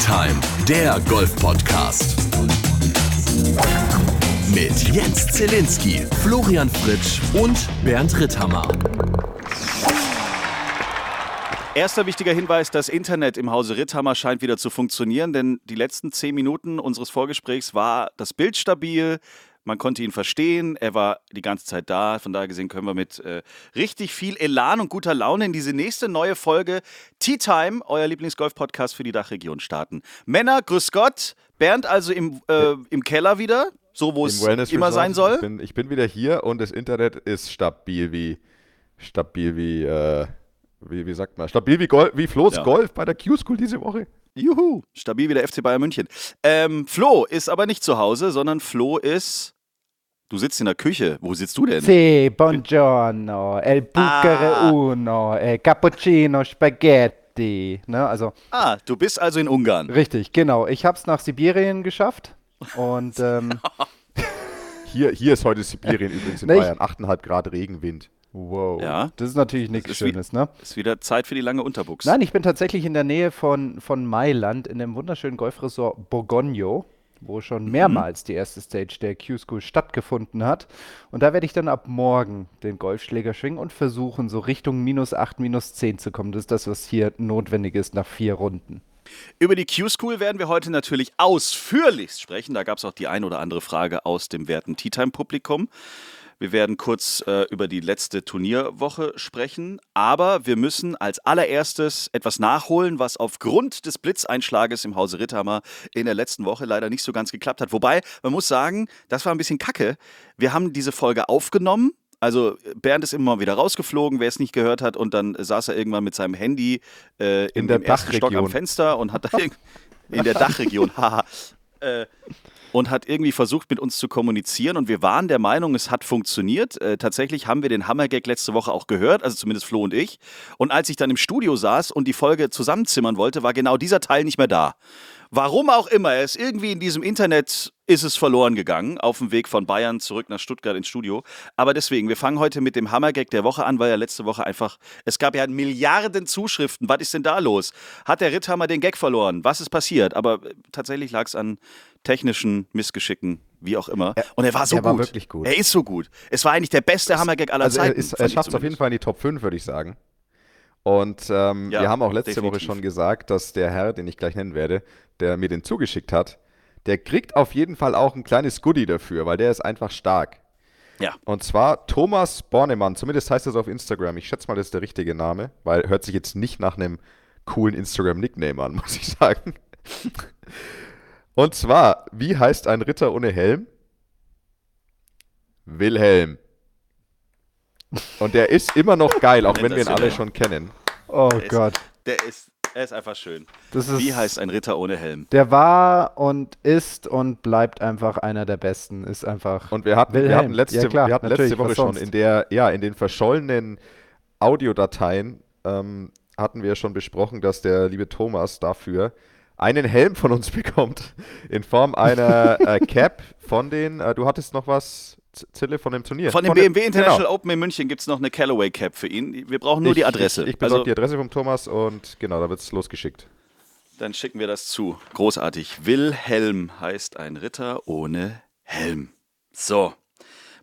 Time, der Golf-Podcast. Mit Jens Zelinski, Florian Fritsch und Bernd Ritthammer. Erster wichtiger Hinweis, das Internet im Hause Ritthammer scheint wieder zu funktionieren, denn die letzten zehn Minuten unseres Vorgesprächs war das Bild stabil, man konnte ihn verstehen, er war die ganze Zeit da. Von daher gesehen können wir mit äh, richtig viel Elan und guter Laune in diese nächste neue Folge Tea Time, euer Lieblingsgolf-Podcast für die Dachregion starten. Männer, grüß Gott. Bernd also im, äh, im Keller wieder, so wo es immer sein soll. Ich bin, ich bin, wieder hier und das Internet ist stabil wie, stabil wie, äh, wie, wie sagt man, stabil wie, Golf, wie Flo's ja. Golf bei der Q-School diese Woche. Juhu, stabil wie der FC Bayern München. Ähm, Flo ist aber nicht zu Hause, sondern Flo ist. Du sitzt in der Küche. Wo sitzt du denn? Sì, buongiorno. El bucere ah. uno. El cappuccino spaghetti. Ne, also, ah, du bist also in Ungarn. Richtig, genau. Ich habe es nach Sibirien geschafft. Und. Ähm, hier, hier ist heute Sibirien übrigens in Bayern. 8,5 Grad Regenwind. Wow. Ja. Das ist natürlich nichts Schönes, wie, ne? Ist wieder Zeit für die lange Unterbuchs. Nein, ich bin tatsächlich in der Nähe von, von Mailand, in dem wunderschönen Golfresort Borgogno, wo schon mhm. mehrmals die erste Stage der Q-School stattgefunden hat. Und da werde ich dann ab morgen den Golfschläger schwingen und versuchen, so Richtung minus 8, minus 10 zu kommen. Das ist das, was hier notwendig ist nach vier Runden. Über die Q-School werden wir heute natürlich ausführlichst sprechen. Da gab es auch die ein oder andere Frage aus dem werten Tea Time-Publikum. Wir werden kurz äh, über die letzte Turnierwoche sprechen, aber wir müssen als allererstes etwas nachholen, was aufgrund des Blitzeinschlages im Hause Ritthammer in der letzten Woche leider nicht so ganz geklappt hat. Wobei, man muss sagen, das war ein bisschen kacke. Wir haben diese Folge aufgenommen, also Bernd ist immer mal wieder rausgeflogen, wer es nicht gehört hat, und dann saß er irgendwann mit seinem Handy äh, in, in der ersten Stock am Fenster und hat da in der Dachregion, haha, äh, und hat irgendwie versucht, mit uns zu kommunizieren. Und wir waren der Meinung, es hat funktioniert. Äh, tatsächlich haben wir den Hammergag letzte Woche auch gehört, also zumindest Flo und ich. Und als ich dann im Studio saß und die Folge zusammenzimmern wollte, war genau dieser Teil nicht mehr da. Warum auch immer, er ist irgendwie in diesem Internet ist es verloren gegangen, auf dem Weg von Bayern zurück nach Stuttgart ins Studio. Aber deswegen, wir fangen heute mit dem Hammergag der Woche an, weil ja letzte Woche einfach, es gab ja Milliarden Zuschriften. Was ist denn da los? Hat der Ritthammer den Gag verloren? Was ist passiert? Aber äh, tatsächlich lag es an technischen Missgeschicken, wie auch immer. Und er war so er gut. War wirklich gut. Er ist so gut. Es war eigentlich der beste Hammergag aller also Zeiten. Er, er schafft es auf jeden Fall in die Top 5, würde ich sagen. Und ähm, ja, wir haben auch letzte definitiv. Woche schon gesagt, dass der Herr, den ich gleich nennen werde, der mir den zugeschickt hat, der kriegt auf jeden Fall auch ein kleines Goodie dafür, weil der ist einfach stark. Ja. Und zwar Thomas Bornemann, zumindest heißt das auf Instagram. Ich schätze mal, das ist der richtige Name, weil hört sich jetzt nicht nach einem coolen Instagram-Nickname an, muss ich sagen. Und zwar, wie heißt ein Ritter ohne Helm? Wilhelm. Und der ist immer noch geil, auch wenn wir ihn alle schon kennen. Oh Gott. der ist er ist einfach schön. Ist, Wie heißt ein Ritter ohne Helm? Der war und ist und bleibt einfach einer der besten. Ist einfach. Und wir hatten, wir hatten letzte, ja, klar, wir hatten letzte Woche schon in der, ja, in den verschollenen Audiodateien ähm, hatten wir schon besprochen, dass der liebe Thomas dafür einen Helm von uns bekommt in Form einer äh, Cap von den. Äh, du hattest noch was Zille von dem Turnier. Von dem von BMW International genau. Open in München gibt es noch eine Callaway Cap für ihn. Wir brauchen nur ich, die Adresse. Ich, ich besorge also, die Adresse vom Thomas und genau, da wird es losgeschickt. Dann schicken wir das zu. Großartig. Wilhelm heißt ein Ritter ohne Helm. So.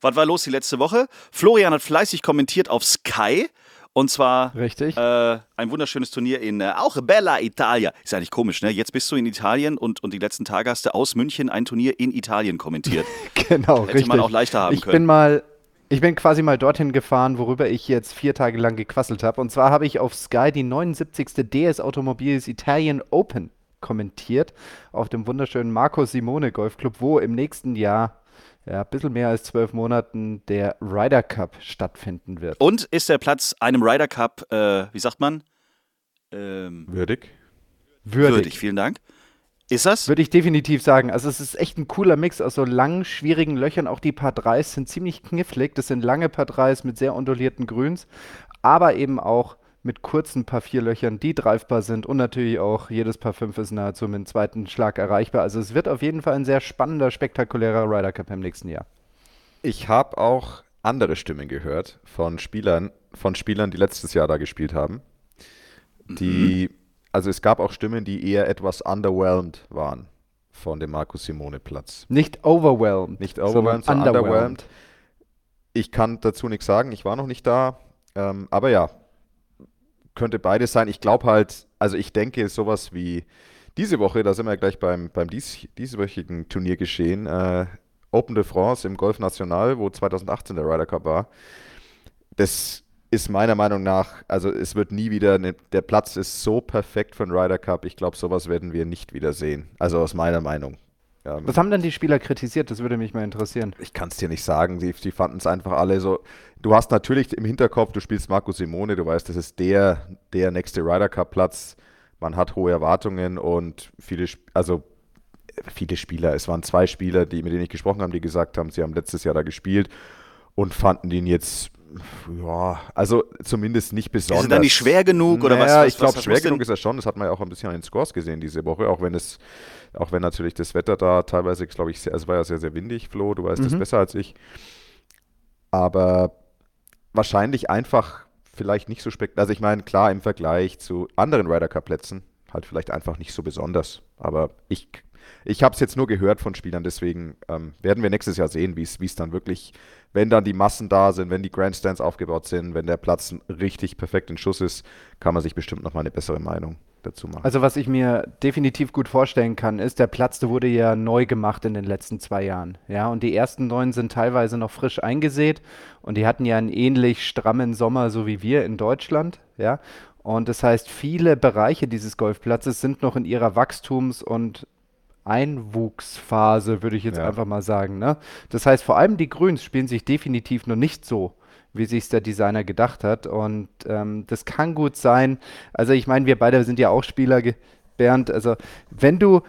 Was war los die letzte Woche? Florian hat fleißig kommentiert auf Sky und zwar Richtig. Äh, ein wunderschönes Turnier in äh, auch Bella Italia. Ist nicht komisch, ne? Jetzt bist du in Italien und, und die letzten Tage hast du aus München ein Turnier in Italien kommentiert. genau, Hätte richtig. man auch leichter haben ich können. Bin mal, ich bin quasi mal dorthin gefahren, worüber ich jetzt vier Tage lang gequasselt habe. Und zwar habe ich auf Sky die 79. DS Automobiles Italien Open kommentiert auf dem wunderschönen Marco Simone Golfclub, wo im nächsten Jahr ja, ein bisschen mehr als zwölf Monaten der Ryder Cup stattfinden wird. Und ist der Platz einem Ryder Cup, äh, wie sagt man? Ähm, würdig. würdig. Würdig, vielen Dank. Ist das? Würde ich definitiv sagen. Also es ist echt ein cooler Mix aus so langen, schwierigen Löchern. Auch die Paar 3 sind ziemlich knifflig. Das sind lange Paar 3 mit sehr undulierten Grüns, aber eben auch mit kurzen Paar 4 Löchern, die greifbar sind und natürlich auch jedes Paar 5 ist nahezu mit dem zweiten Schlag erreichbar. Also es wird auf jeden Fall ein sehr spannender, spektakulärer Ryder Cup im nächsten Jahr. Ich habe auch andere Stimmen gehört von Spielern, von Spielern, die letztes Jahr da gespielt haben, die mhm. also es gab auch Stimmen, die eher etwas underwhelmed waren von dem Markus Simone Platz. Nicht overwhelmed. Nicht overwhelmed, sondern underwhelmed. underwhelmed. Ich kann dazu nichts sagen, ich war noch nicht da. Ähm, aber ja, könnte beides sein. Ich glaube halt, also ich denke, sowas wie diese Woche, da sind wir gleich beim, beim dies, dieswöchigen Turnier geschehen, äh, Open de France im Golf National, wo 2018 der Ryder Cup war. Das ist meiner Meinung nach, also es wird nie wieder, eine, der Platz ist so perfekt für den Ryder Cup. Ich glaube, sowas werden wir nicht wieder sehen. Also aus meiner Meinung. Ähm, Was haben denn die Spieler kritisiert? Das würde mich mal interessieren. Ich kann es dir nicht sagen. Die, die fanden es einfach alle so. Du hast natürlich im Hinterkopf, du spielst Marco Simone, du weißt, das ist der, der nächste Ryder Cup Platz. Man hat hohe Erwartungen und viele, also viele Spieler, es waren zwei Spieler, die, mit denen ich gesprochen habe, die gesagt haben, sie haben letztes Jahr da gespielt und fanden ihn jetzt ja, also zumindest nicht besonders. Ist er dann nicht schwer genug oder naja, was, was? Ich glaube, schwer genug ist er schon. Das hat man ja auch ein bisschen an den Scores gesehen diese Woche, auch wenn es, auch wenn natürlich das Wetter da teilweise, glaube ich, sehr, es war ja sehr, sehr windig, Flo, du weißt mhm. das besser als ich. Aber wahrscheinlich einfach vielleicht nicht so spektakulär. Also ich meine, klar, im Vergleich zu anderen Ryder Cup Plätzen halt vielleicht einfach nicht so besonders. Aber ich ich habe es jetzt nur gehört von Spielern, deswegen ähm, werden wir nächstes Jahr sehen, wie es dann wirklich, wenn dann die Massen da sind, wenn die Grandstands aufgebaut sind, wenn der Platz richtig perfekt in Schuss ist, kann man sich bestimmt noch mal eine bessere Meinung dazu machen. Also was ich mir definitiv gut vorstellen kann, ist, der Platz, der wurde ja neu gemacht in den letzten zwei Jahren. Ja, und die ersten neun sind teilweise noch frisch eingesät und die hatten ja einen ähnlich strammen Sommer, so wie wir in Deutschland. Ja, und das heißt, viele Bereiche dieses Golfplatzes sind noch in ihrer Wachstums- und Einwuchsphase, würde ich jetzt ja. einfach mal sagen. Ne? Das heißt, vor allem die Grüns spielen sich definitiv noch nicht so, wie sich der Designer gedacht hat. Und ähm, das kann gut sein. Also ich meine, wir beide sind ja auch Spieler, Bernd. Also wenn du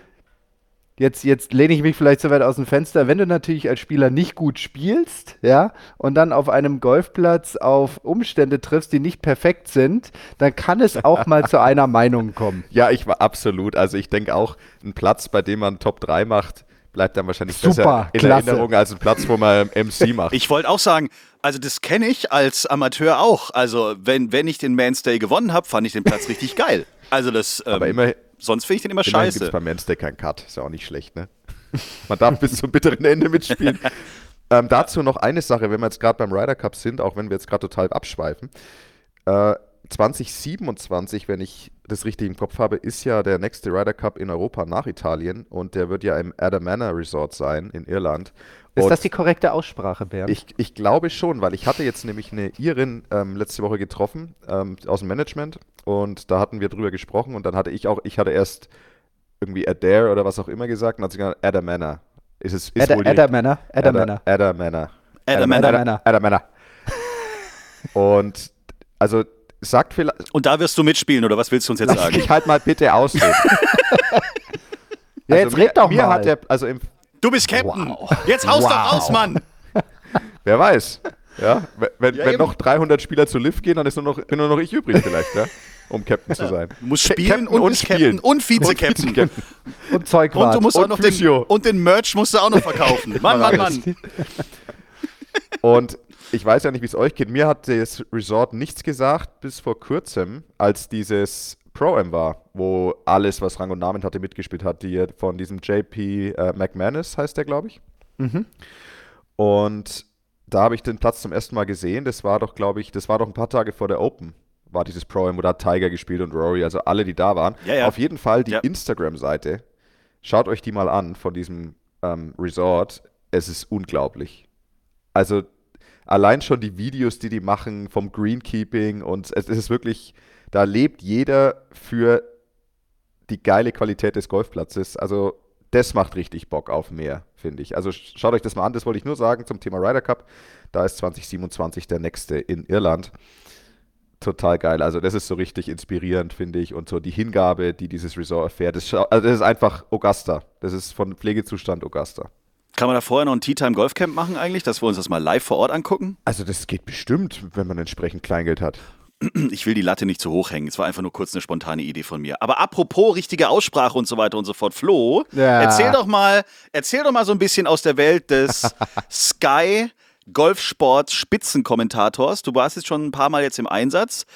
jetzt, jetzt lehne ich mich vielleicht so weit aus dem Fenster, wenn du natürlich als Spieler nicht gut spielst, ja, und dann auf einem Golfplatz auf Umstände triffst, die nicht perfekt sind, dann kann es auch mal zu einer Meinung kommen. Ja, ich war absolut. Also ich denke auch, ein Platz, bei dem man Top 3 macht, bleibt dann wahrscheinlich Super, besser in klasse. Erinnerung als ein Platz, wo man MC macht. Ich wollte auch sagen, also das kenne ich als Amateur auch. Also wenn, wenn ich den Manstay gewonnen habe, fand ich den Platz richtig geil. Also das. Ähm, Aber immer, Sonst finde ich den immer Immerhin scheiße. gibt beim Manstay keinen Cut. Ist ja auch nicht schlecht, ne? Man darf bis zum bitteren Ende mitspielen. ähm, dazu noch eine Sache, wenn wir jetzt gerade beim Ryder Cup sind, auch wenn wir jetzt gerade total abschweifen. Äh, 2027, wenn ich das richtig im Kopf habe, ist ja der nächste Ryder Cup in Europa nach Italien und der wird ja im Adam Manor Resort sein in Irland. Ist und das die korrekte Aussprache, Bernd? Ich, ich glaube schon, weil ich hatte jetzt nämlich eine Irin ähm, letzte Woche getroffen ähm, aus dem Management und da hatten wir drüber gesprochen und dann hatte ich auch, ich hatte erst irgendwie Adair oder was auch immer gesagt und hat sie gesagt, Adamana. Ist es ist Ada, Adamana? Adamana. Adamana. Adamana. Adamana. Und also sagt vielleicht. Und da wirst du mitspielen oder was willst du uns jetzt Lass sagen? Ich halt mal bitte ausreden. ja, also jetzt red doch mir mal. Hat der, also im, du bist Captain. Wow. Jetzt haust wow. doch raus, Mann. Wer weiß. Ja, wenn, ja, wenn noch 300 Spieler zu Lift gehen, dann ist nur noch, bin nur noch ich übrig vielleicht, ja? um Captain zu sein. Du musst spielen und, und spielen. und Vize-Captain. Und, und Zeugwart. Und du musst und auch noch den, und den Merch musst du auch noch verkaufen. Mann, Mann, Mann. Und ich weiß ja nicht, wie es euch geht. Mir hat das Resort nichts gesagt bis vor kurzem, als dieses Pro-Am war, wo alles, was Rang und Namen hatte, mitgespielt hat. Die von diesem JP äh, McManus heißt der, glaube ich. Mhm. Und da habe ich den Platz zum ersten Mal gesehen. Das war doch, glaube ich, das war doch ein paar Tage vor der Open. War dieses Pro-Am, wo da Tiger gespielt und Rory, also alle, die da waren. Ja, ja. Auf jeden Fall die ja. Instagram-Seite. Schaut euch die mal an von diesem ähm, Resort. Es ist unglaublich. Also allein schon die Videos, die die machen vom Greenkeeping und es ist wirklich, da lebt jeder für die geile Qualität des Golfplatzes. Also das macht richtig Bock auf mehr, finde ich. Also schaut euch das mal an, das wollte ich nur sagen zum Thema Ryder Cup. Da ist 2027 der nächste in Irland. Total geil. Also das ist so richtig inspirierend, finde ich. Und so die Hingabe, die dieses Resort erfährt. Das, also das ist einfach Augusta. Das ist von Pflegezustand Augusta. Kann man da vorher noch ein Tea Time Golfcamp machen eigentlich, dass wir uns das mal live vor Ort angucken? Also das geht bestimmt, wenn man entsprechend Kleingeld hat. ich will die Latte nicht zu hoch hängen. Es war einfach nur kurz eine spontane Idee von mir. Aber apropos richtige Aussprache und so weiter und so fort, Flo, ja. erzähl doch mal, erzähl doch mal so ein bisschen aus der Welt des Sky Golfsport Spitzenkommentators. Du warst jetzt schon ein paar Mal jetzt im Einsatz.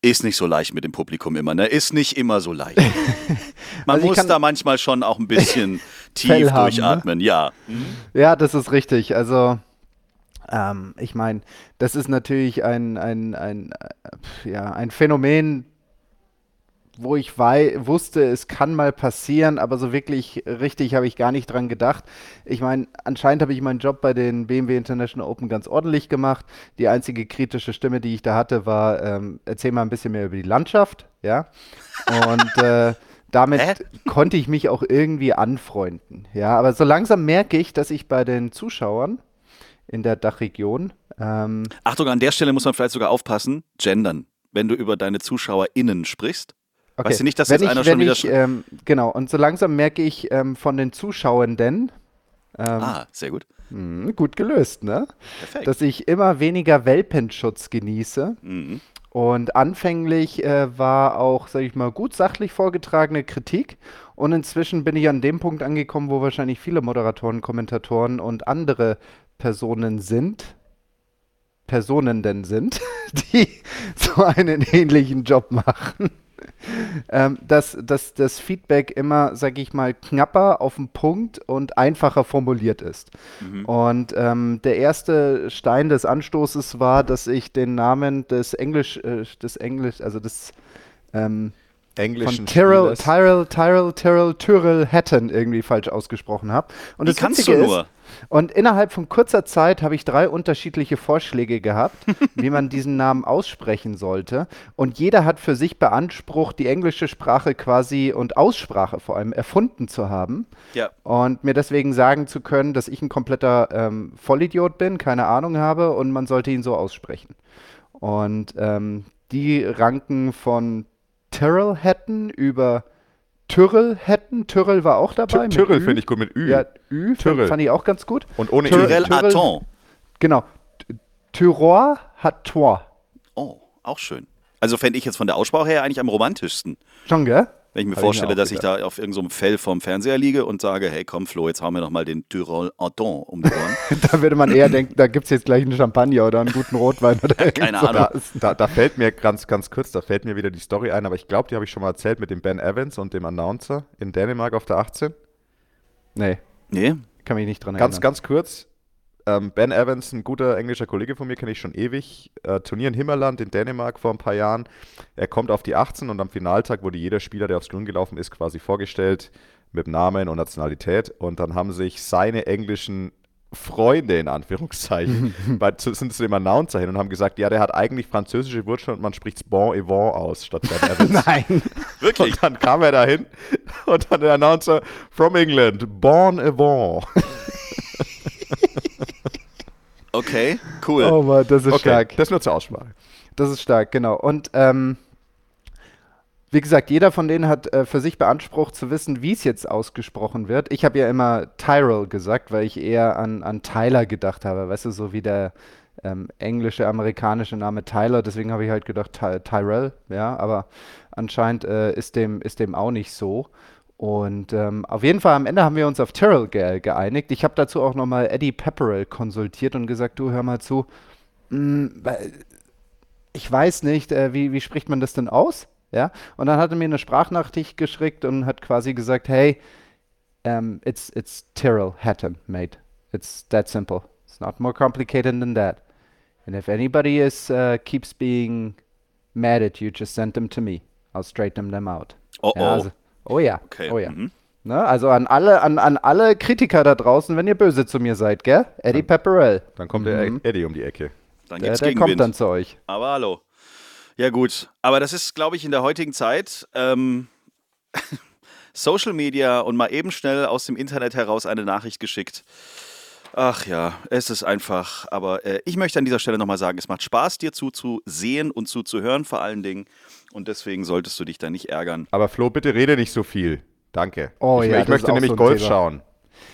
Ist nicht so leicht mit dem Publikum immer, ne? Ist nicht immer so leicht. Man also muss da manchmal schon auch ein bisschen tief haben, ne? durchatmen, ne? ja. Ja, das ist richtig. Also, ähm, ich meine, das ist natürlich ein, ein, ein, äh, ja, ein Phänomen, wo ich wusste, es kann mal passieren, aber so wirklich richtig habe ich gar nicht dran gedacht. Ich meine, anscheinend habe ich meinen Job bei den BMW International Open ganz ordentlich gemacht. Die einzige kritische Stimme, die ich da hatte, war, ähm, erzähl mal ein bisschen mehr über die Landschaft, ja. Und äh, damit Hä? konnte ich mich auch irgendwie anfreunden, ja. Aber so langsam merke ich, dass ich bei den Zuschauern in der Dachregion ähm, Achtung, an der Stelle muss man vielleicht sogar aufpassen, gendern. Wenn du über deine ZuschauerInnen sprichst, Okay. Weißt du nicht, dass wenn jetzt ich, einer schon wieder. Ich, ähm, genau, und so langsam merke ich ähm, von den Zuschauenden. Ähm, ah, sehr gut. Mh, gut gelöst, ne? Perfekt. Dass ich immer weniger Welpenschutz genieße. Mhm. Und anfänglich äh, war auch, sag ich mal, gut sachlich vorgetragene Kritik. Und inzwischen bin ich an dem Punkt angekommen, wo wahrscheinlich viele Moderatoren, Kommentatoren und andere Personen sind, Personen denn sind, die so einen ähnlichen Job machen ähm, dass, dass das Feedback immer, sage ich mal, knapper auf den Punkt und einfacher formuliert ist. Mhm. Und ähm, der erste Stein des Anstoßes war, dass ich den Namen des Englisch, äh, des Englisch, also des ähm, englischen von Tyrrell, Tyrrell, Tyrrell, Tyrrell, Tyrrell Hatton irgendwie falsch ausgesprochen habe. Und Wie das kannst Witzige du nur? Ist, und innerhalb von kurzer Zeit habe ich drei unterschiedliche Vorschläge gehabt, wie man diesen Namen aussprechen sollte. Und jeder hat für sich beansprucht, die englische Sprache quasi und Aussprache vor allem erfunden zu haben. Ja. Und mir deswegen sagen zu können, dass ich ein kompletter ähm, Vollidiot bin, keine Ahnung habe und man sollte ihn so aussprechen. Und ähm, die ranken von Tyrrell Hatton über Tyrrell hätten. Tyrrell war auch dabei. Tyrrell finde ich gut mit Ü. Ja, Ü Tyrrell. fand ich auch ganz gut. Und ohne Tyrrell Aton. Genau. Tyrol hat Tor. Oh, auch schön. Also fände ich jetzt von der Aussprache her eigentlich am romantischsten. Schon, gell? Wenn ich mir Hab vorstelle, ich dass ich da auf irgendeinem so Fell vorm Fernseher liege und sage, hey komm Flo, jetzt hauen wir noch mal den Tyrol Anton um die Ohren. da würde man eher denken, da gibt es jetzt gleich einen Champagner oder einen guten Rotwein oder Keine Ahnung. Da, da, da, fällt mir ganz, ganz kurz, da fällt mir wieder die Story ein, aber ich glaube, die habe ich schon mal erzählt mit dem Ben Evans und dem Announcer in Dänemark auf der 18. Nee. Nee? Kann mich nicht dran erinnern. Ganz, ganz kurz. Ähm, ben Evans, ein guter englischer Kollege von mir, kenne ich schon ewig. Äh, Turnier in Himmerland in Dänemark vor ein paar Jahren. Er kommt auf die 18 und am Finaltag wurde jeder Spieler, der aufs Grün gelaufen ist, quasi vorgestellt mit Namen und Nationalität. Und dann haben sich seine englischen Freunde in Anführungszeichen bei, zu, sind zu dem Announcer hin und haben gesagt, ja, der hat eigentlich französische Wurzeln und man spricht Bon et Vent aus statt Ben Evans. Nein. Wirklich? Und dann kam er dahin und dann der Announcer from England, Bon et Vent. Okay, cool. Oh Mann, das ist okay, stark. Das nur zur Aussprache. Das ist stark, genau. Und ähm, wie gesagt, jeder von denen hat äh, für sich beansprucht zu wissen, wie es jetzt ausgesprochen wird. Ich habe ja immer Tyrell gesagt, weil ich eher an, an Tyler gedacht habe. Weißt du, so wie der ähm, englische, amerikanische Name Tyler. Deswegen habe ich halt gedacht Ty Tyrell, ja. Aber anscheinend äh, ist, dem, ist dem auch nicht so. Und ähm, auf jeden Fall am Ende haben wir uns auf Tyrrell ge geeinigt. Ich habe dazu auch nochmal Eddie Pepperell konsultiert und gesagt, du hör mal zu, mh, mm, ich weiß nicht, äh, wie, wie spricht man das denn aus? Ja? Und dann hat er mir eine Sprachnachricht geschickt und hat quasi gesagt, hey, um, it's, it's Tyrrell Hatton, mate. It's that simple. It's not more complicated than that. And if anybody is uh, keeps being mad at you, just send them to me. I'll straighten them out. Oh, ja, also, Oh ja. Okay. Oh ja. Mhm. Ne? Also an alle, an, an alle Kritiker da draußen, wenn ihr böse zu mir seid, gell? Eddie dann, Pepperell. Dann kommt mhm. der Eddie um die Ecke. Dann gibt's der, der kommt dann zu euch. Aber hallo. Ja gut, aber das ist, glaube ich, in der heutigen Zeit ähm, Social Media und mal eben schnell aus dem Internet heraus eine Nachricht geschickt. Ach ja, es ist einfach. Aber äh, ich möchte an dieser Stelle nochmal sagen, es macht Spaß, dir zuzusehen und zuzuhören vor allen Dingen. Und deswegen solltest du dich da nicht ärgern. Aber Flo, bitte rede nicht so viel. Danke. Oh ich, ja, ich möchte nämlich so Golf Thema. schauen.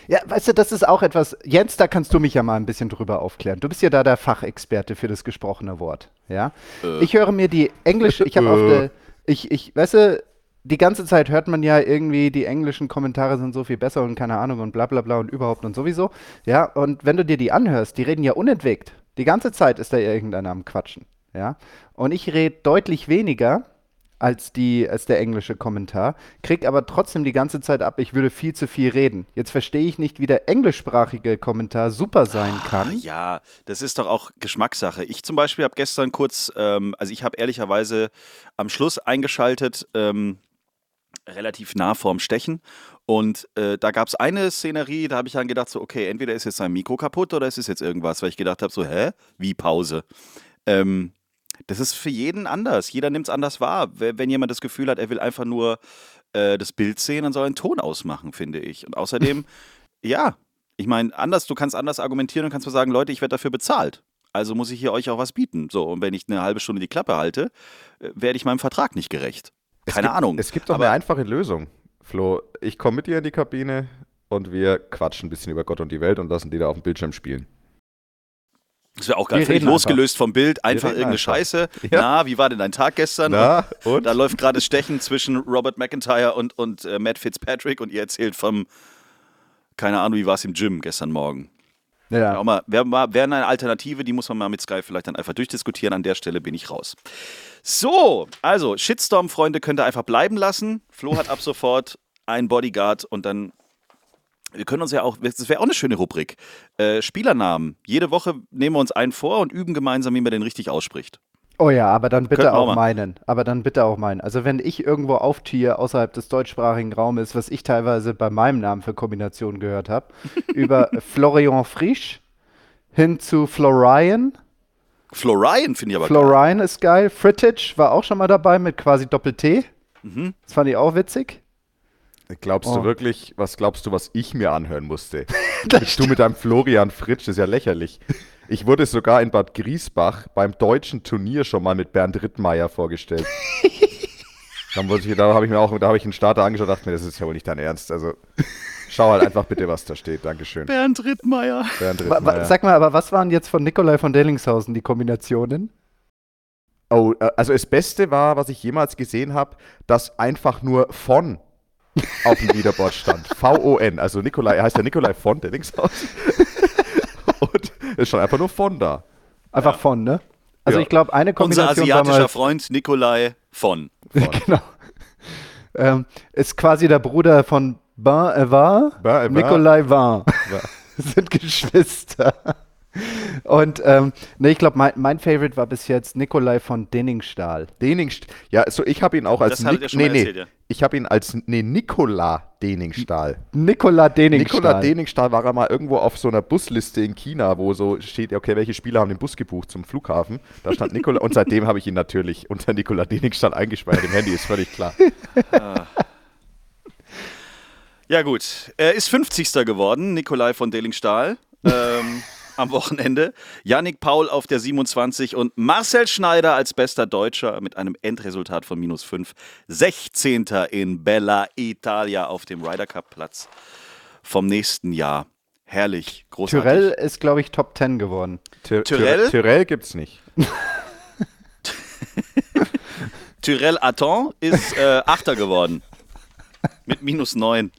Ja, weißt du, das ist auch etwas. Jens, da kannst du mich ja mal ein bisschen drüber aufklären. Du bist ja da der Fachexperte für das gesprochene Wort. Ja. Äh. Ich höre mir die englische. Ich habe auf der. Ich, ich, weißt du, die ganze Zeit hört man ja irgendwie, die englischen Kommentare sind so viel besser und keine Ahnung und bla bla bla und überhaupt und sowieso. Ja, und wenn du dir die anhörst, die reden ja unentwegt. Die ganze Zeit ist da irgendeiner am Quatschen. Ja? Und ich rede deutlich weniger als, die, als der englische Kommentar, krieg aber trotzdem die ganze Zeit ab, ich würde viel zu viel reden. Jetzt verstehe ich nicht, wie der englischsprachige Kommentar super sein ah, kann. Ja, das ist doch auch Geschmackssache. Ich zum Beispiel habe gestern kurz, ähm, also ich habe ehrlicherweise am Schluss eingeschaltet, ähm, relativ nah vorm Stechen. Und äh, da gab es eine Szenerie, da habe ich dann gedacht, so, okay, entweder ist jetzt sein Mikro kaputt oder ist es jetzt irgendwas, weil ich gedacht habe, so, hä? Wie Pause? Ähm, das ist für jeden anders. Jeder nimmt es anders wahr. Wenn jemand das Gefühl hat, er will einfach nur äh, das Bild sehen, dann soll er einen Ton ausmachen, finde ich. Und außerdem, ja, ich meine, anders, du kannst anders argumentieren und kannst mir sagen, Leute, ich werde dafür bezahlt. Also muss ich hier euch auch was bieten. So, und wenn ich eine halbe Stunde die Klappe halte, äh, werde ich meinem Vertrag nicht gerecht. Keine es gibt, Ahnung. Es gibt doch eine einfache Lösung, Flo. Ich komme mit dir in die Kabine und wir quatschen ein bisschen über Gott und die Welt und lassen die da auf dem Bildschirm spielen. Das wäre auch geil. Völlig losgelöst vom Bild, einfach irgendeine einfach. Scheiße. Ja. Na, wie war denn dein Tag gestern? Na, und? und? Da läuft gerade das Stechen zwischen Robert McIntyre und, und äh, Matt Fitzpatrick und ihr erzählt vom, keine Ahnung, wie war es im Gym gestern Morgen. Ja. Auch mal, wäre wär eine Alternative, die muss man mal mit Sky vielleicht dann einfach durchdiskutieren. An der Stelle bin ich raus. So, also Shitstorm-Freunde könnt ihr einfach bleiben lassen. Flo hat ab sofort einen Bodyguard und dann wir können uns ja auch, das wäre auch eine schöne Rubrik. Äh, Spielernamen. Jede Woche nehmen wir uns einen vor und üben gemeinsam, wie man den richtig ausspricht. Oh ja, aber dann bitte auch, auch meinen. Aber dann bitte auch meinen. Also wenn ich irgendwo auftiere außerhalb des deutschsprachigen Raumes, was ich teilweise bei meinem Namen für Kombinationen gehört habe, über Florian Frisch hin zu Florian. Florian finde ich aber Florian geil. ist geil. Frittage war auch schon mal dabei mit quasi Doppel-T. Mhm. Das fand ich auch witzig. Glaubst oh. du wirklich, was glaubst du, was ich mir anhören musste? du mit deinem Florian Fritsch, das ist ja lächerlich. Ich wurde sogar in Bad Griesbach beim deutschen Turnier schon mal mit Bernd Rittmeier vorgestellt. Dann ich, da habe ich mir auch, da habe ich einen Starter angeschaut und dachte mir, das ist ja wohl nicht dein Ernst. Also schau halt einfach bitte, was da steht. Dankeschön. Bernd Rittmeier. Bernd Rittmeier. Sag mal, aber was waren jetzt von Nikolai von Dellingshausen die Kombinationen? Oh, äh, also das Beste war, was ich jemals gesehen habe, dass einfach nur von auf dem Leaderboard stand. V-O-N. Also Nikolai, er heißt ja Nikolai von Dellingshausen. Und es stand einfach nur von da. Einfach ja. von, ne? Also ja. ich glaube, eine Kombination Unser asiatischer Freund Nikolai von. von. genau. Ähm, ist quasi der Bruder von Bain Evar, Nikolai Van. sind Geschwister. Und ähm, ne, ich glaube, mein, mein Favorite war bis jetzt Nikolai von Denningstahl. Denningstahl. Ja, so ich habe ihn auch als das Nik nee, nee, ja. Ich habe ihn als nee, Nikola Deningstahl. Nikola Deningstahl. Nikola Deningstahl war er mal irgendwo auf so einer Busliste in China, wo so steht, okay, welche Spieler haben den Bus gebucht zum Flughafen. Da stand Nikola und seitdem habe ich ihn natürlich unter Nikola Deningstahl eingespeichert im Handy, ist völlig klar. Ah. Ja gut, er ist 50. geworden, Nikolai von Delingstahl. Ähm, am Wochenende. Yannick Paul auf der 27 und Marcel Schneider als bester Deutscher mit einem Endresultat von minus 5. 16. in Bella Italia auf dem Ryder Cup Platz vom nächsten Jahr. Herrlich, großartig. Tyrell ist, glaube ich, Top 10 geworden. Ty Tyrell? Tyrell gibt's nicht. Tyrell Aton ist äh, Achter geworden. Mit minus 9.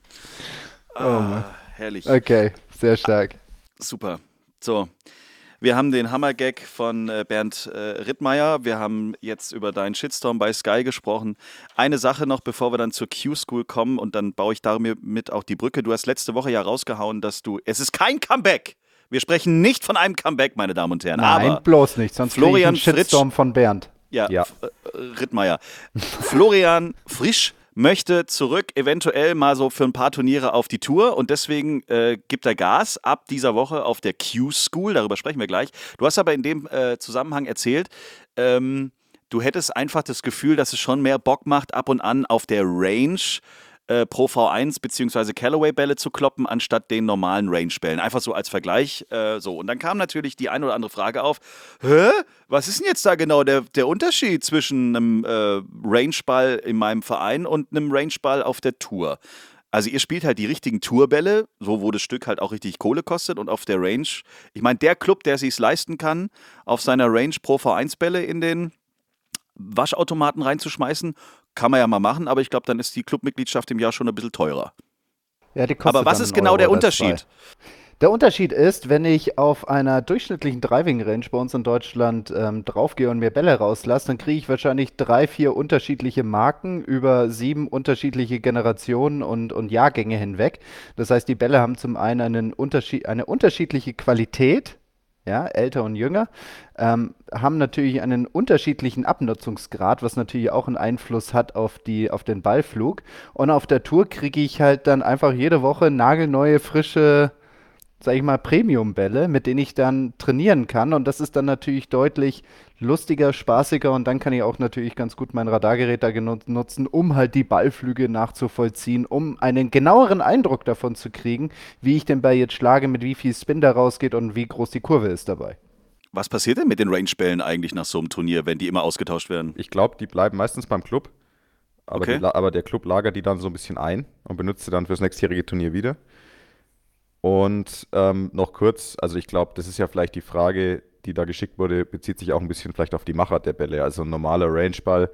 Ah, oh herrlich. Okay, sehr stark. Super. So, wir haben den Hammergag von äh, Bernd äh, Rittmeier. Wir haben jetzt über deinen Shitstorm bei Sky gesprochen. Eine Sache noch, bevor wir dann zur Q-School kommen und dann baue ich damit auch die Brücke. Du hast letzte Woche ja rausgehauen, dass du. Es ist kein Comeback. Wir sprechen nicht von einem Comeback, meine Damen und Herren. Nein, aber bloß nicht. Sonst Florian Shitstorm Fritsch, von Bernd. Ja, ja. Äh, Rittmeier. Florian Frisch möchte zurück, eventuell mal so für ein paar Turniere auf die Tour und deswegen äh, gibt er Gas ab dieser Woche auf der Q-School, darüber sprechen wir gleich. Du hast aber in dem äh, Zusammenhang erzählt, ähm, du hättest einfach das Gefühl, dass es schon mehr Bock macht, ab und an auf der Range äh, Pro V1 bzw. Callaway-Bälle zu kloppen, anstatt den normalen Range-Bällen. Einfach so als Vergleich. Äh, so. Und dann kam natürlich die ein oder andere Frage auf: Hä? Was ist denn jetzt da genau der, der Unterschied zwischen einem äh, Range-Ball in meinem Verein und einem Range-Ball auf der Tour? Also ihr spielt halt die richtigen Tourbälle, so wo das Stück halt auch richtig Kohle kostet und auf der Range. Ich meine, der Club, der sich leisten kann, auf seiner Range Pro V1 Bälle in den Waschautomaten reinzuschmeißen, kann man ja mal machen, aber ich glaube, dann ist die Clubmitgliedschaft im Jahr schon ein bisschen teurer. Ja, die kostet aber was ist genau Euro der Unterschied? Der Unterschied ist, wenn ich auf einer durchschnittlichen Driving Range bei uns in Deutschland ähm, draufgehe und mir Bälle rauslasse, dann kriege ich wahrscheinlich drei, vier unterschiedliche Marken über sieben unterschiedliche Generationen und, und Jahrgänge hinweg. Das heißt, die Bälle haben zum einen einen Unterschied, eine unterschiedliche Qualität, ja, älter und jünger, ähm, haben natürlich einen unterschiedlichen Abnutzungsgrad, was natürlich auch einen Einfluss hat auf, die, auf den Ballflug. Und auf der Tour kriege ich halt dann einfach jede Woche nagelneue, frische sag ich mal, Premium-Bälle, mit denen ich dann trainieren kann. Und das ist dann natürlich deutlich lustiger, spaßiger und dann kann ich auch natürlich ganz gut mein Radargerät da nutzen, um halt die Ballflüge nachzuvollziehen, um einen genaueren Eindruck davon zu kriegen, wie ich den Ball jetzt schlage, mit wie viel Spin da rausgeht und wie groß die Kurve ist dabei. Was passiert denn mit den Range-Bällen eigentlich nach so einem Turnier, wenn die immer ausgetauscht werden? Ich glaube, die bleiben meistens beim Club. Aber, okay. die, aber der Club lagert die dann so ein bisschen ein und benutzt sie dann fürs nächstjährige Turnier wieder. Und ähm, noch kurz, also ich glaube, das ist ja vielleicht die Frage, die da geschickt wurde, bezieht sich auch ein bisschen vielleicht auf die Machart der Bälle. Also ein normaler Rangeball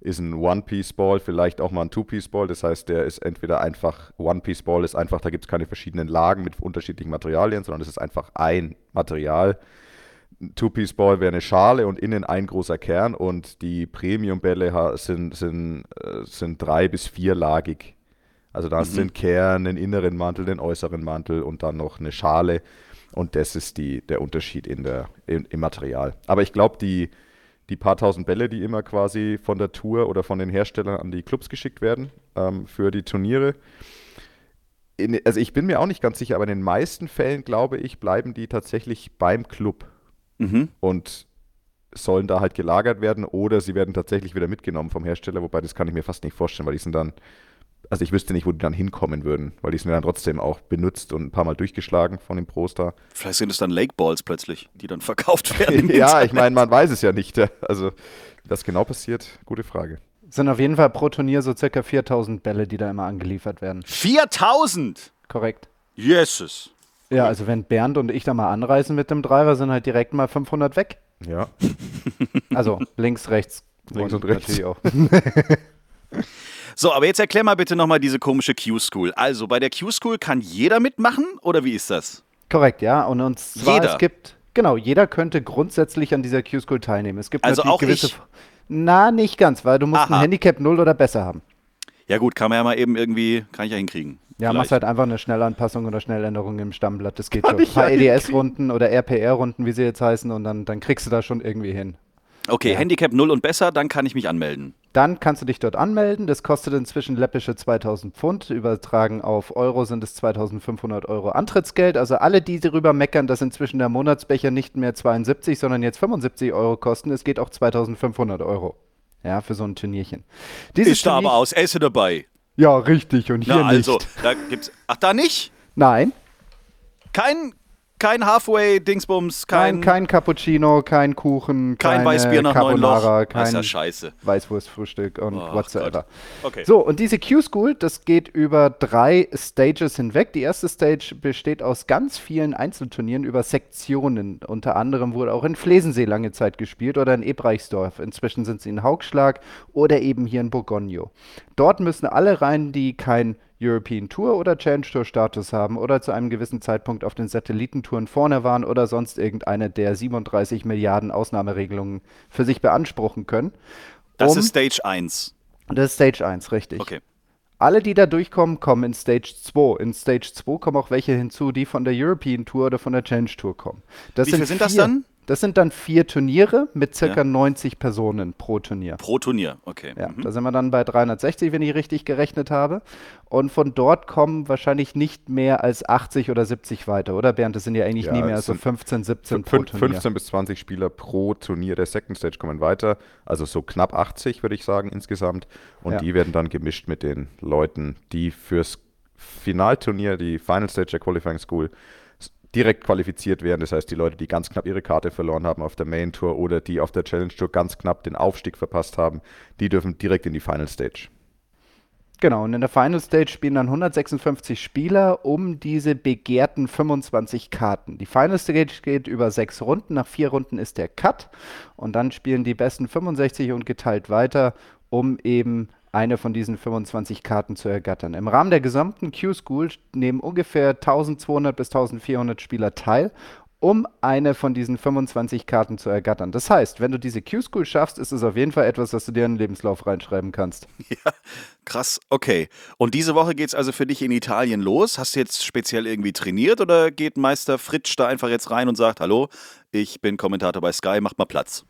ist ein One-Piece-Ball, vielleicht auch mal ein Two-Piece-Ball. Das heißt, der ist entweder einfach, One-Piece-Ball ist einfach, da gibt es keine verschiedenen Lagen mit unterschiedlichen Materialien, sondern es ist einfach ein Material. Two-Piece-Ball wäre eine Schale und innen ein großer Kern und die Premium-Bälle sind, sind, äh, sind drei- bis vierlagig also da hast mhm. den Kern, den inneren Mantel, den äußeren Mantel und dann noch eine Schale. Und das ist die, der Unterschied in der, in, im Material. Aber ich glaube, die, die paar tausend Bälle, die immer quasi von der Tour oder von den Herstellern an die Clubs geschickt werden ähm, für die Turniere. In, also ich bin mir auch nicht ganz sicher, aber in den meisten Fällen, glaube ich, bleiben die tatsächlich beim Club. Mhm. Und sollen da halt gelagert werden oder sie werden tatsächlich wieder mitgenommen vom Hersteller, wobei das kann ich mir fast nicht vorstellen, weil die sind dann also ich wüsste nicht, wo die dann hinkommen würden, weil die sind dann trotzdem auch benutzt und ein paar Mal durchgeschlagen von dem Pro-Star. Vielleicht sind es dann Lake Balls plötzlich, die dann verkauft werden. ja, ich meine, man weiß es ja nicht. Also, was genau passiert, gute Frage. Es sind auf jeden Fall pro Turnier so circa 4000 Bälle, die da immer angeliefert werden. 4000? Korrekt. Jesus. Ja, also wenn Bernd und ich da mal anreisen mit dem Driver, sind halt direkt mal 500 weg. Ja. Also links, rechts. Links und, und rechts. Natürlich auch. So, aber jetzt erklär mal bitte nochmal diese komische Q-School. Also bei der Q-School kann jeder mitmachen oder wie ist das? Korrekt, ja. Und uns zwar, jeder. es gibt, genau, jeder könnte grundsätzlich an dieser Q-School teilnehmen. Es gibt also auch gewisse. Ich? Na, nicht ganz, weil du musst Aha. ein Handicap 0 oder besser haben. Ja, gut, kann man ja mal eben irgendwie, kann ich ja hinkriegen. Ja, machst halt einfach eine Schnellanpassung oder Schnelländerung im Stammblatt. Das geht kann schon. Ein paar EDS-Runden oder RPR-Runden, wie sie jetzt heißen, und dann, dann kriegst du da schon irgendwie hin. Okay, ja. Handicap 0 und besser, dann kann ich mich anmelden. Dann kannst du dich dort anmelden. Das kostet inzwischen läppische 2000 Pfund. Übertragen auf Euro sind es 2500 Euro Antrittsgeld. Also alle, die darüber meckern, dass inzwischen der Monatsbecher nicht mehr 72, sondern jetzt 75 Euro kosten, es geht auch 2500 Euro. Ja, für so ein Turnierchen. Dieses da Turnier aber aus Esse dabei. Ja, richtig. Und hier Na, also, nicht. da gibt's. Ach, da nicht? Nein. Kein, kein Halfway-Dingsbums, kein, kein, kein. Cappuccino, kein Kuchen, kein Weißbier nach Carbonara, Loch. kein ja Scheiße. Weißwurstfrühstück und oh, whatsoever. Okay. So, und diese Q-School, das geht über drei Stages hinweg. Die erste Stage besteht aus ganz vielen Einzelturnieren über Sektionen. Unter anderem wurde auch in Flesensee lange Zeit gespielt oder in Ebreichsdorf. Inzwischen sind sie in Haugschlag oder eben hier in Burgonio. Dort müssen alle rein, die kein European Tour oder Challenge Tour Status haben oder zu einem gewissen Zeitpunkt auf den Satellitentouren vorne waren oder sonst irgendeine der 37 Milliarden Ausnahmeregelungen für sich beanspruchen können. Das um, ist Stage 1. Das ist Stage 1, richtig. Okay. Alle, die da durchkommen, kommen in Stage 2. In Stage 2 kommen auch welche hinzu, die von der European Tour oder von der Challenge Tour kommen. Das Wie viele sind, sind das dann? Das sind dann vier Turniere mit circa ja. 90 Personen pro Turnier. Pro Turnier, okay. Ja, mhm. da sind wir dann bei 360, wenn ich richtig gerechnet habe. Und von dort kommen wahrscheinlich nicht mehr als 80 oder 70 weiter, oder Bernd? Das sind ja eigentlich ja, nie mehr als so 15, 17 pro Turnier. 15 bis 20 Spieler pro Turnier der Second Stage kommen weiter. Also so knapp 80, würde ich sagen, insgesamt. Und ja. die werden dann gemischt mit den Leuten, die fürs Finalturnier, die Final Stage der Qualifying School, direkt qualifiziert werden. Das heißt, die Leute, die ganz knapp ihre Karte verloren haben auf der Main Tour oder die auf der Challenge Tour ganz knapp den Aufstieg verpasst haben, die dürfen direkt in die Final Stage. Genau, und in der Final Stage spielen dann 156 Spieler um diese begehrten 25 Karten. Die Final Stage geht über sechs Runden. Nach vier Runden ist der Cut und dann spielen die besten 65 und geteilt weiter, um eben eine von diesen 25 Karten zu ergattern. Im Rahmen der gesamten Q-School nehmen ungefähr 1200 bis 1400 Spieler teil um eine von diesen 25 Karten zu ergattern. Das heißt, wenn du diese Q-School schaffst, ist es auf jeden Fall etwas, das du dir in den Lebenslauf reinschreiben kannst. Ja, krass, okay. Und diese Woche geht es also für dich in Italien los. Hast du jetzt speziell irgendwie trainiert oder geht Meister Fritsch da einfach jetzt rein und sagt, hallo, ich bin Kommentator bei Sky, macht mal Platz?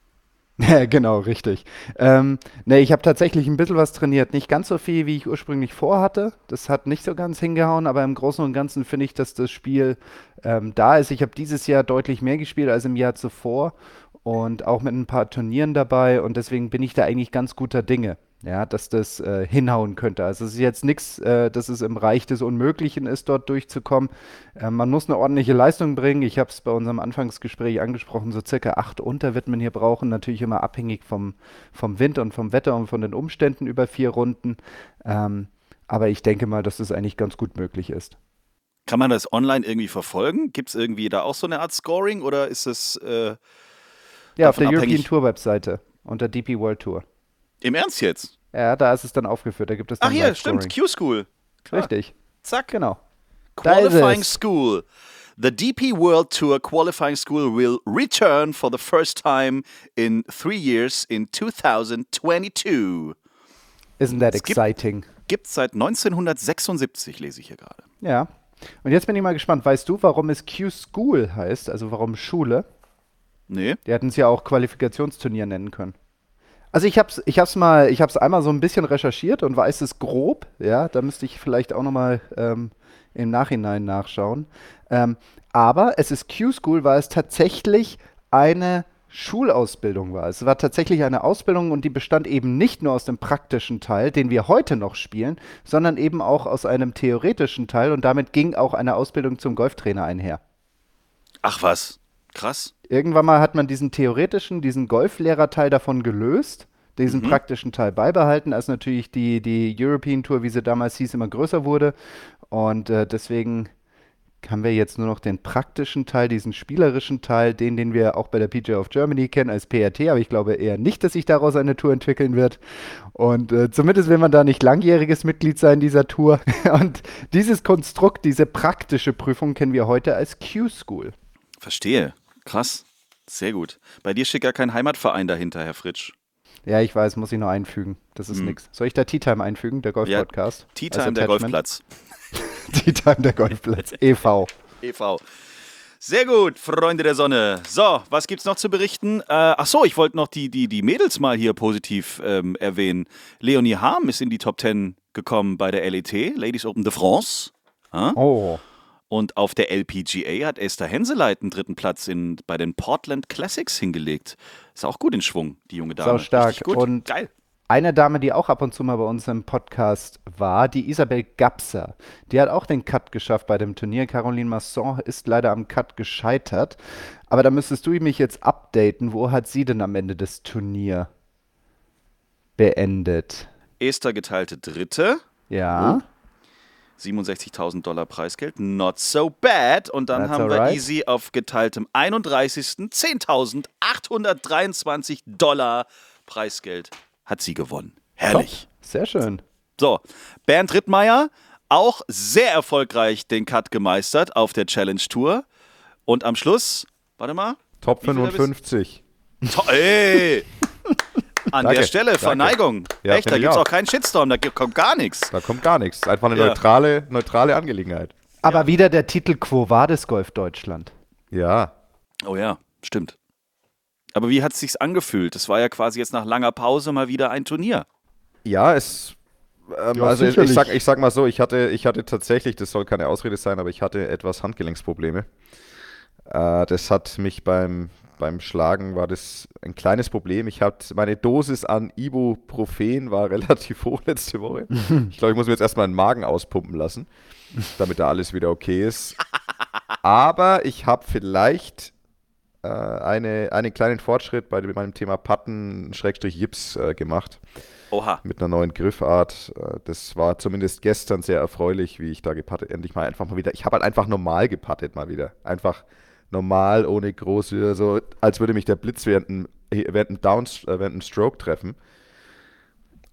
Ja, genau, richtig. Ähm, ne, ich habe tatsächlich ein bisschen was trainiert. Nicht ganz so viel, wie ich ursprünglich vorhatte. Das hat nicht so ganz hingehauen, aber im Großen und Ganzen finde ich, dass das Spiel ähm, da ist. Ich habe dieses Jahr deutlich mehr gespielt als im Jahr zuvor und auch mit ein paar Turnieren dabei und deswegen bin ich da eigentlich ganz guter Dinge ja, dass das äh, hinhauen könnte. Also es ist jetzt nichts, äh, dass es im Reich des Unmöglichen ist, dort durchzukommen. Äh, man muss eine ordentliche Leistung bringen. Ich habe es bei unserem Anfangsgespräch angesprochen, so circa acht Unter wird man hier brauchen, natürlich immer abhängig vom, vom Wind und vom Wetter und von den Umständen über vier Runden. Ähm, aber ich denke mal, dass das eigentlich ganz gut möglich ist. Kann man das online irgendwie verfolgen? Gibt es irgendwie da auch so eine Art Scoring oder ist es äh, Ja, auf der abhängig? European Tour Webseite unter DP World Tour. Im Ernst jetzt? Ja, da ist es dann aufgeführt. Da gibt es dann Ach hier, stimmt, Q-School. Richtig. Zack. Genau. Qualifying School. The DP World Tour Qualifying School will return for the first time in three years in 2022. Isn't that exciting? Gibt es seit 1976, lese ich hier gerade. Ja. Und jetzt bin ich mal gespannt. Weißt du, warum es Q-School heißt? Also warum Schule? Nee. Die hätten es ja auch Qualifikationsturnier nennen können. Also ich habe es ich hab's mal, ich habe es einmal so ein bisschen recherchiert und weiß es grob. Ja, da müsste ich vielleicht auch nochmal ähm, im Nachhinein nachschauen. Ähm, aber es ist Q-School, weil es tatsächlich eine Schulausbildung war. Es war tatsächlich eine Ausbildung und die bestand eben nicht nur aus dem praktischen Teil, den wir heute noch spielen, sondern eben auch aus einem theoretischen Teil und damit ging auch eine Ausbildung zum Golftrainer einher. Ach was, krass. Irgendwann mal hat man diesen theoretischen, diesen Golflehrerteil davon gelöst, diesen mhm. praktischen Teil beibehalten, als natürlich die, die European Tour, wie sie damals hieß, immer größer wurde. Und äh, deswegen haben wir jetzt nur noch den praktischen Teil, diesen spielerischen Teil, den, den wir auch bei der PGA of Germany kennen als PRT, aber ich glaube eher nicht, dass sich daraus eine Tour entwickeln wird. Und äh, zumindest will man da nicht langjähriges Mitglied sein dieser Tour. Und dieses Konstrukt, diese praktische Prüfung kennen wir heute als Q-School. Verstehe. Krass. Sehr gut. Bei dir steht gar kein Heimatverein dahinter, Herr Fritsch. Ja, ich weiß, muss ich noch einfügen. Das ist hm. nix. Soll ich da Tea Time einfügen, der Golf-Podcast? Ja, Tea Time, der Golfplatz. Tea Time, der Golfplatz. e.V. e.V. Sehr gut, Freunde der Sonne. So, was gibt's noch zu berichten? Äh, ach so, ich wollte noch die, die, die Mädels mal hier positiv ähm, erwähnen. Leonie Harm ist in die Top 10 gekommen bei der LET, Ladies Open de France. Ha? Oh. Und auf der LPGA hat Esther Henseleit einen dritten Platz in, bei den Portland Classics hingelegt. Ist auch gut in Schwung, die junge Dame. Sau stark. Und Geil. Eine Dame, die auch ab und zu mal bei uns im Podcast war, die Isabel Gapser. Die hat auch den Cut geschafft bei dem Turnier. Caroline Masson ist leider am Cut gescheitert. Aber da müsstest du mich jetzt updaten. Wo hat sie denn am Ende des Turnier beendet? Esther geteilte Dritte. Ja. Oh. 67.000 Dollar Preisgeld, not so bad. Und dann That's haben wir right. Easy auf geteiltem 31. 10.823 Dollar Preisgeld hat sie gewonnen. Herrlich. Top. Sehr schön. So, Bernd Rittmeier, auch sehr erfolgreich den Cut gemeistert auf der Challenge Tour. Und am Schluss, warte mal. Top 55. To ey! An danke, der Stelle, Verneigung. Ja, Echt, da gibt es auch. auch keinen Shitstorm, da kommt gar nichts. Da kommt gar nichts. Einfach eine ja. neutrale, neutrale Angelegenheit. Aber ja. wieder der Titel Quo Vadis Golf Deutschland. Ja. Oh ja, stimmt. Aber wie hat es sich angefühlt? Das war ja quasi jetzt nach langer Pause mal wieder ein Turnier. Ja, es. Ähm, ja, also ich, ich, sag, ich sag mal so, ich hatte, ich hatte tatsächlich, das soll keine Ausrede sein, aber ich hatte etwas Handgelenksprobleme. Äh, das hat mich beim, beim Schlagen war das ein kleines Problem. Ich hatte meine Dosis an Ibuprofen war relativ hoch letzte Woche. Ich glaube, ich muss mir jetzt erstmal den Magen auspumpen lassen, damit da alles wieder okay ist. Aber ich habe vielleicht äh, eine, einen kleinen Fortschritt bei meinem Thema Patten Schrägstrich Jips äh, gemacht. Oha. Mit einer neuen Griffart. Äh, das war zumindest gestern sehr erfreulich, wie ich da gepattet endlich mal einfach mal wieder. Ich habe halt einfach normal gepattet mal wieder. Einfach normal, ohne große, so als würde mich der Blitz während einem, während einem, Down, äh, während einem Stroke treffen.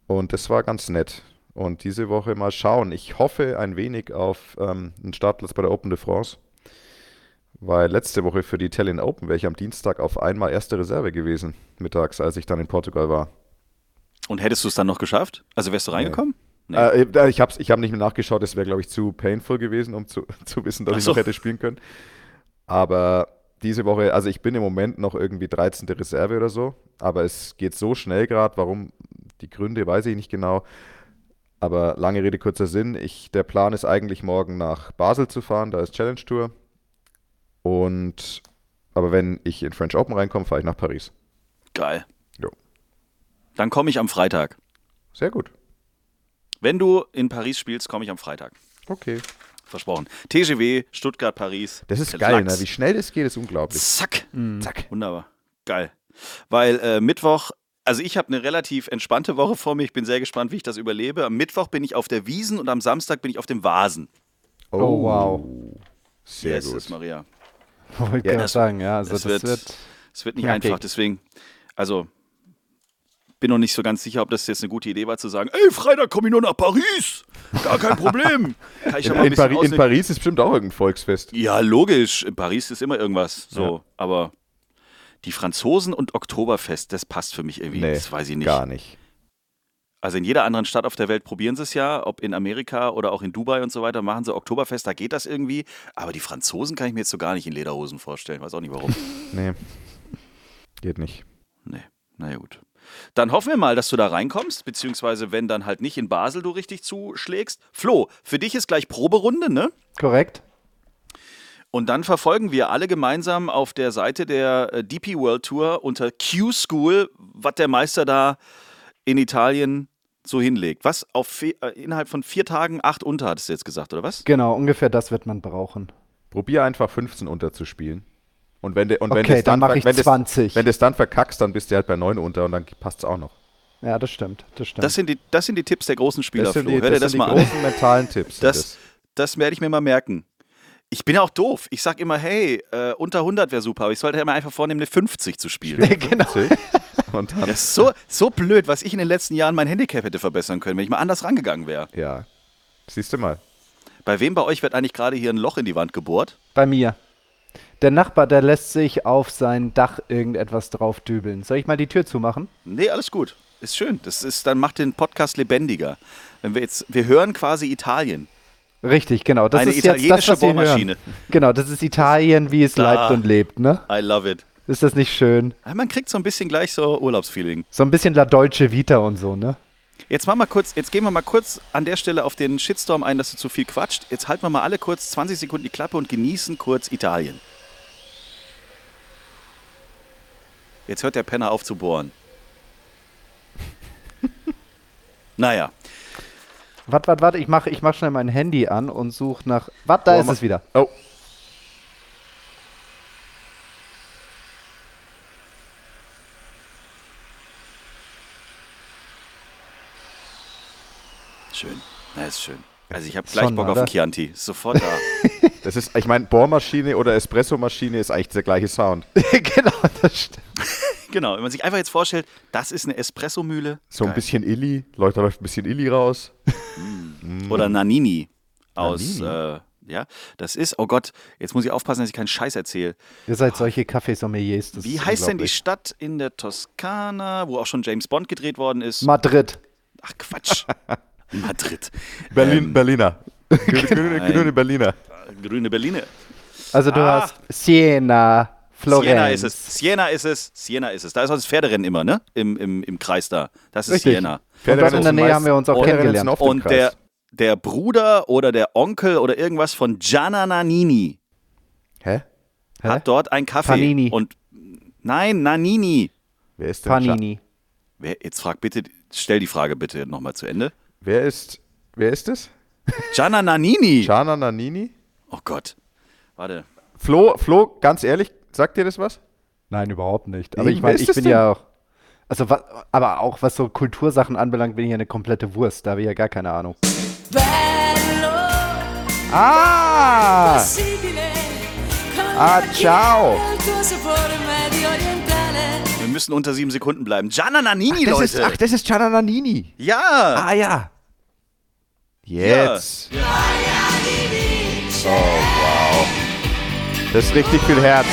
Und das war ganz nett. Und diese Woche mal schauen. Ich hoffe ein wenig auf ähm, einen Startplatz bei der Open de France. Weil letzte Woche für die Italian Open wäre ich am Dienstag auf einmal erste Reserve gewesen, mittags, als ich dann in Portugal war. Und hättest du es dann noch geschafft? Also wärst du reingekommen? Nee. Äh, äh ich habe ich hab nicht mehr nachgeschaut, das wäre, glaube ich, zu painful gewesen, um zu, zu wissen, dass so. ich noch hätte spielen können. Aber diese Woche, also ich bin im Moment noch irgendwie 13. Reserve oder so, aber es geht so schnell gerade, warum, die Gründe weiß ich nicht genau. Aber lange Rede, kurzer Sinn, ich, der Plan ist eigentlich morgen nach Basel zu fahren, da ist Challenge Tour. Und aber wenn ich in French Open reinkomme, fahre ich nach Paris. Geil. Jo. Dann komme ich am Freitag. Sehr gut. Wenn du in Paris spielst, komme ich am Freitag. Okay. Versprochen. TGW, Stuttgart, Paris. Das ist geil, ne? wie schnell das geht, ist unglaublich. Zack. Mhm. Zack. Wunderbar. Geil. Weil äh, Mittwoch, also ich habe eine relativ entspannte Woche vor mir. Ich bin sehr gespannt, wie ich das überlebe. Am Mittwoch bin ich auf der Wiesen und am Samstag bin ich auf dem Vasen. Oh, oh wow. Sehr yes, gut. Maria. Wollte ja, das, sagen, ja. Also das, wird, wird, das wird nicht ja, einfach. Deswegen, also bin noch nicht so ganz sicher, ob das jetzt eine gute Idee war, zu sagen, ey, Freitag komme ich nur nach Paris. Gar kein Problem. in, in, Pari in, Paris ist bestimmt auch irgendein Volksfest. Ja, logisch. In Paris ist immer irgendwas. So, ja. aber die Franzosen und Oktoberfest, das passt für mich irgendwie. Nee, das weiß ich nicht. Gar nicht. Also in jeder anderen Stadt auf der Welt probieren sie es ja, ob in Amerika oder auch in Dubai und so weiter, machen sie Oktoberfest, da geht das irgendwie. Aber die Franzosen kann ich mir jetzt so gar nicht in Lederhosen vorstellen. Weiß auch nicht warum. nee. Geht nicht. Nee. Naja, gut. Dann hoffen wir mal, dass du da reinkommst, beziehungsweise wenn dann halt nicht in Basel du richtig zuschlägst. Flo, für dich ist gleich Proberunde, ne? Korrekt. Und dann verfolgen wir alle gemeinsam auf der Seite der äh, DP World Tour unter Q-School, was der Meister da in Italien so hinlegt. Was? Auf äh, innerhalb von vier Tagen acht unter, hattest du jetzt gesagt, oder was? Genau, ungefähr das wird man brauchen. Probier einfach 15 unter zu spielen. Und wenn, de, und okay, wenn dann, dann ich wenn 20. Das, wenn du es dann verkackst, dann bist du halt bei 9 unter und dann passt es auch noch. Ja, das stimmt, das stimmt. Das sind die, das sind die Tipps der großen Spieler, das sind die, Flo. Hör dir das, das mal die großen mentalen Tipps. Das, das werde ich mir mal merken. Ich bin ja auch doof. Ich sage immer, hey, äh, unter 100 wäre super, aber ich sollte ja mal einfach vornehmen, eine 50 zu spielen. Ja, genau. Und das ist so, so blöd, was ich in den letzten Jahren mein Handicap hätte verbessern können, wenn ich mal anders rangegangen wäre. Ja. Siehst du mal. Bei wem bei euch wird eigentlich gerade hier ein Loch in die Wand gebohrt? Bei mir. Der Nachbar, der lässt sich auf sein Dach irgendetwas drauf dübeln. Soll ich mal die Tür zumachen? Nee, alles gut. Ist schön. Das ist, dann macht den Podcast lebendiger. Wenn wir jetzt, wir hören quasi Italien. Richtig, genau. Das Eine ist italienische jetzt das, Bohrmaschine. Genau, das ist Italien, wie es da. leibt und lebt, ne? I love it. Ist das nicht schön? man kriegt so ein bisschen gleich so Urlaubsfeeling. So ein bisschen La Dolce Vita und so, ne? Jetzt mal kurz, jetzt gehen wir mal kurz an der Stelle auf den Shitstorm ein, dass du zu viel quatscht. Jetzt halten wir mal alle kurz 20 Sekunden die Klappe und genießen kurz Italien. Jetzt hört der Penner auf zu bohren. naja. Warte, warte, warte, ich mache ich mach schnell mein Handy an und suche nach. Warte, da oh, ist es wieder. Oh. Schön. Na, ist schön. Also ich habe gleich Bock oder? auf Chianti. Sofort da. Das ist, ich meine, Bohrmaschine oder Espressomaschine ist eigentlich der gleiche Sound. genau, das stimmt. genau, wenn man sich einfach jetzt vorstellt, das ist eine Espressomühle. So Geil. ein bisschen Illy, Leute, läuft ein bisschen Illy raus. Mm. Oder Nanini aus, Nanini. Äh, ja, das ist, oh Gott, jetzt muss ich aufpassen, dass ich keinen Scheiß erzähle. Ihr seid solche Kaffeesommeliers. Wie heißt denn die Stadt in der Toskana, wo auch schon James Bond gedreht worden ist? Madrid. Ach Quatsch. Madrid. Berlin, ähm, Berliner. Grüne, grüne Berliner. Grüne Berliner. Also du ah. hast Siena, Florenz. Siena ist es. Siena ist es. Siena ist es. Da ist auch das Pferderennen immer, ne? Im, im, im Kreis da. Das ist Richtig. Siena. Und dort in der Nähe haben wir uns auch kennengelernt. Und der, der Bruder oder der Onkel oder irgendwas von Gianna Nannini Hä? hat dort ein Kaffee. Panini. Und nein, Nannini. Wer ist denn Panini. Wer, jetzt frag bitte, stell die Frage bitte nochmal zu Ende. Wer ist, wer ist es? Gianna Nannini. Gianna Nannini? Oh Gott. Warte. Flo, Flo, ganz ehrlich, sagt dir das was? Nein, überhaupt nicht. Aber ich meine, ich bin denn? ja auch. Also, was, aber auch was so Kultursachen anbelangt, bin ich ja eine komplette Wurst. Da habe ich ja gar keine Ahnung. Ah! Ah, ciao! Wir müssen unter sieben Sekunden bleiben. Gianna Nannini, ach, Leute. Ist, ach, das ist Gianna Nannini. Ja. Ah ja. Jetzt. Ja. Oh, wow. Das ist richtig viel Herz.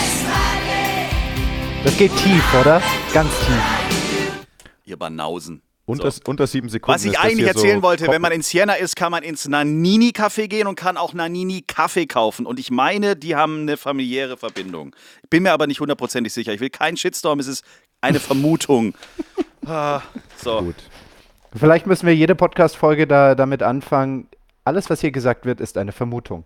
Das geht tief, oder? Ganz tief. Ihr Banausen. Unter, so. unter sieben Sekunden. Was ich eigentlich erzählen so wollte, wenn man in Siena ist, kann man ins Nanini-Café gehen und kann auch Nanini-Kaffee kaufen. Und ich meine, die haben eine familiäre Verbindung. Ich bin mir aber nicht hundertprozentig sicher. Ich will keinen Shitstorm, es ist eine Vermutung. ah, so. Gut. Vielleicht müssen wir jede Podcast-Folge da, damit anfangen. Alles, was hier gesagt wird, ist eine Vermutung.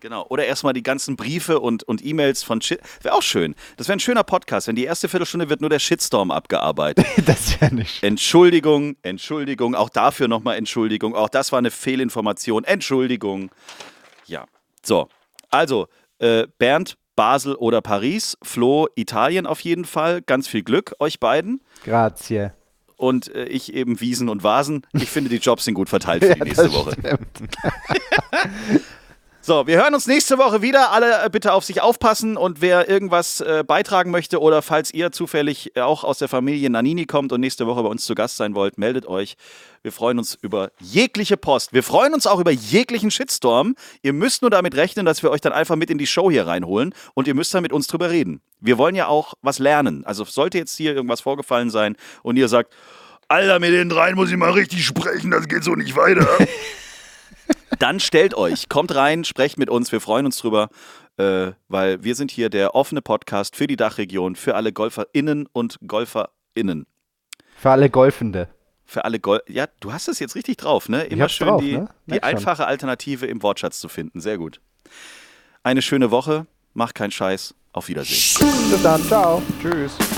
Genau. Oder erstmal die ganzen Briefe und, und E-Mails von Shit. Wäre auch schön. Das wäre ein schöner Podcast, wenn die erste Viertelstunde wird nur der Shitstorm abgearbeitet. das wäre nicht. Entschuldigung, Entschuldigung, auch dafür nochmal Entschuldigung. Auch das war eine Fehlinformation. Entschuldigung. Ja. So. Also, äh, Bernd, Basel oder Paris. Flo, Italien auf jeden Fall. Ganz viel Glück euch beiden. Grazie. Und äh, ich eben Wiesen und Vasen. Ich finde, die Jobs sind gut verteilt für die nächste Woche. So, wir hören uns nächste Woche wieder. Alle äh, bitte auf sich aufpassen und wer irgendwas äh, beitragen möchte oder falls ihr zufällig äh, auch aus der Familie Nanini kommt und nächste Woche bei uns zu Gast sein wollt, meldet euch. Wir freuen uns über jegliche Post. Wir freuen uns auch über jeglichen Shitstorm. Ihr müsst nur damit rechnen, dass wir euch dann einfach mit in die Show hier reinholen und ihr müsst dann mit uns drüber reden. Wir wollen ja auch was lernen. Also sollte jetzt hier irgendwas vorgefallen sein und ihr sagt, Alter, mit den dreien muss ich mal richtig sprechen, das geht so nicht weiter. Dann stellt euch, kommt rein, sprecht mit uns, wir freuen uns drüber, äh, weil wir sind hier der offene Podcast für die Dachregion, für alle GolferInnen und GolferInnen. Für alle Golfende. Für alle Golf. Ja, du hast es jetzt richtig drauf, ne? Immer schön drauf, die, ne? die einfache Alternative im Wortschatz zu finden. Sehr gut. Eine schöne Woche, mach keinen Scheiß. Auf Wiedersehen. Bis dann, ciao. Tschüss.